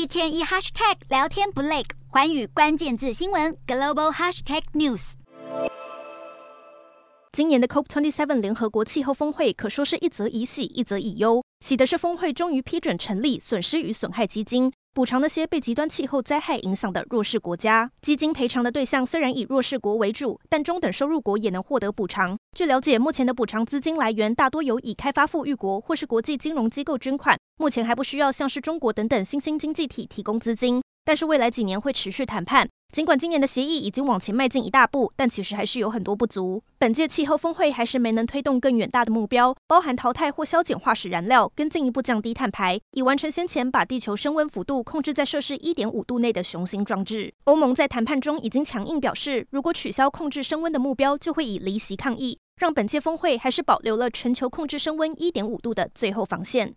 一天一 hashtag 聊天不累，寰宇关键字新闻 global hashtag news。今年的 COP27 联合国气候峰会可说是一则以喜，一则以忧。喜的是峰会终于批准成立损失与损害基金，补偿那些被极端气候灾害影响的弱势国家。基金赔偿的对象虽然以弱势国为主，但中等收入国也能获得补偿。据了解，目前的补偿资金来源大多由已开发富裕国或是国际金融机构捐款，目前还不需要像是中国等等新兴经济体提供资金。但是未来几年会持续谈判。尽管今年的协议已经往前迈进一大步，但其实还是有很多不足。本届气候峰会还是没能推动更远大的目标，包含淘汰或削减化石燃料，跟进一步降低碳排，以完成先前把地球升温幅度控制在摄氏一点五度内的雄心壮志。欧盟在谈判中已经强硬表示，如果取消控制升温的目标，就会以离席抗议，让本届峰会还是保留了全球控制升温一点五度的最后防线。